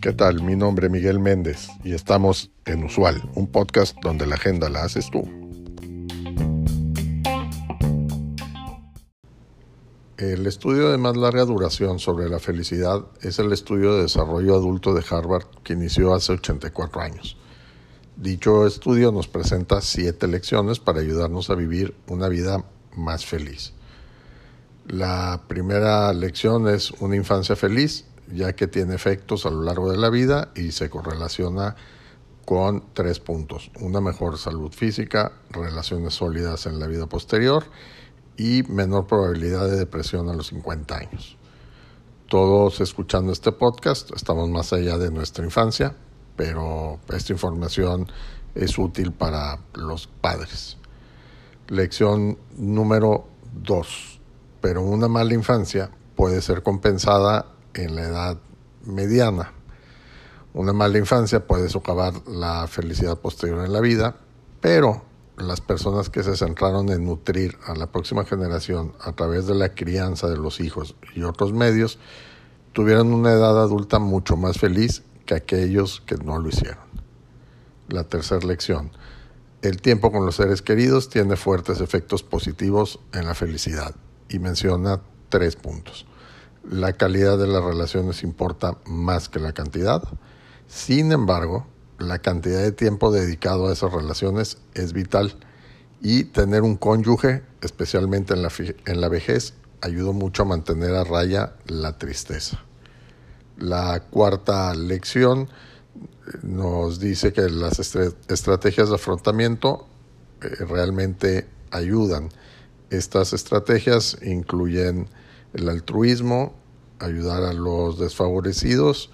¿Qué tal? Mi nombre es Miguel Méndez y estamos en Usual, un podcast donde la agenda la haces tú. El estudio de más larga duración sobre la felicidad es el estudio de desarrollo adulto de Harvard que inició hace 84 años. Dicho estudio nos presenta siete lecciones para ayudarnos a vivir una vida más feliz. La primera lección es una infancia feliz, ya que tiene efectos a lo largo de la vida y se correlaciona con tres puntos. Una mejor salud física, relaciones sólidas en la vida posterior y menor probabilidad de depresión a los 50 años. Todos escuchando este podcast estamos más allá de nuestra infancia, pero esta información es útil para los padres. Lección número 2. Pero una mala infancia puede ser compensada en la edad mediana. Una mala infancia puede socavar la felicidad posterior en la vida, pero las personas que se centraron en nutrir a la próxima generación a través de la crianza de los hijos y otros medios, tuvieron una edad adulta mucho más feliz que aquellos que no lo hicieron. La tercera lección. El tiempo con los seres queridos tiene fuertes efectos positivos en la felicidad y menciona tres puntos. La calidad de las relaciones importa más que la cantidad. Sin embargo, la cantidad de tiempo dedicado a esas relaciones es vital y tener un cónyuge, especialmente en la, en la vejez, ayuda mucho a mantener a raya la tristeza. La cuarta lección eh, nos dice que las estrategias de afrontamiento eh, realmente ayudan. Estas estrategias incluyen el altruismo, ayudar a los desfavorecidos,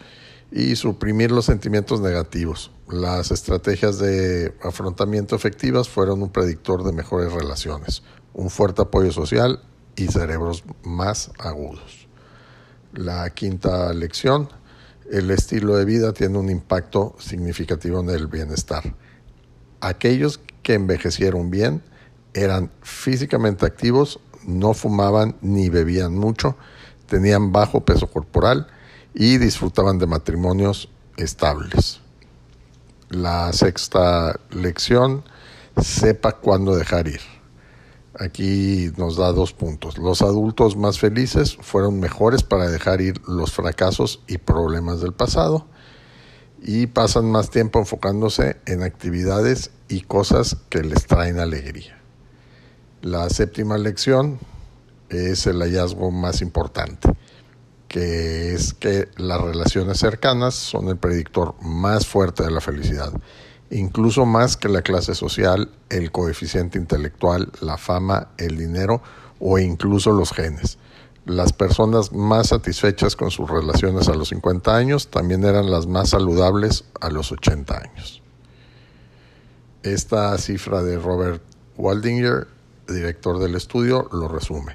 y suprimir los sentimientos negativos. Las estrategias de afrontamiento efectivas fueron un predictor de mejores relaciones, un fuerte apoyo social y cerebros más agudos. La quinta lección, el estilo de vida tiene un impacto significativo en el bienestar. Aquellos que envejecieron bien eran físicamente activos, no fumaban ni bebían mucho, tenían bajo peso corporal, y disfrutaban de matrimonios estables. La sexta lección, sepa cuándo dejar ir. Aquí nos da dos puntos. Los adultos más felices fueron mejores para dejar ir los fracasos y problemas del pasado y pasan más tiempo enfocándose en actividades y cosas que les traen alegría. La séptima lección es el hallazgo más importante que es que las relaciones cercanas son el predictor más fuerte de la felicidad, incluso más que la clase social, el coeficiente intelectual, la fama, el dinero o incluso los genes. Las personas más satisfechas con sus relaciones a los 50 años también eran las más saludables a los 80 años. Esta cifra de Robert Waldinger, director del estudio, lo resume.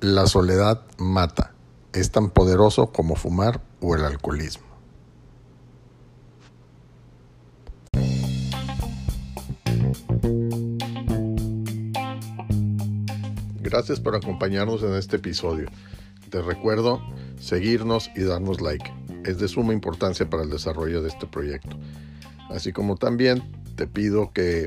La soledad mata es tan poderoso como fumar o el alcoholismo. Gracias por acompañarnos en este episodio. Te recuerdo seguirnos y darnos like. Es de suma importancia para el desarrollo de este proyecto. Así como también te pido que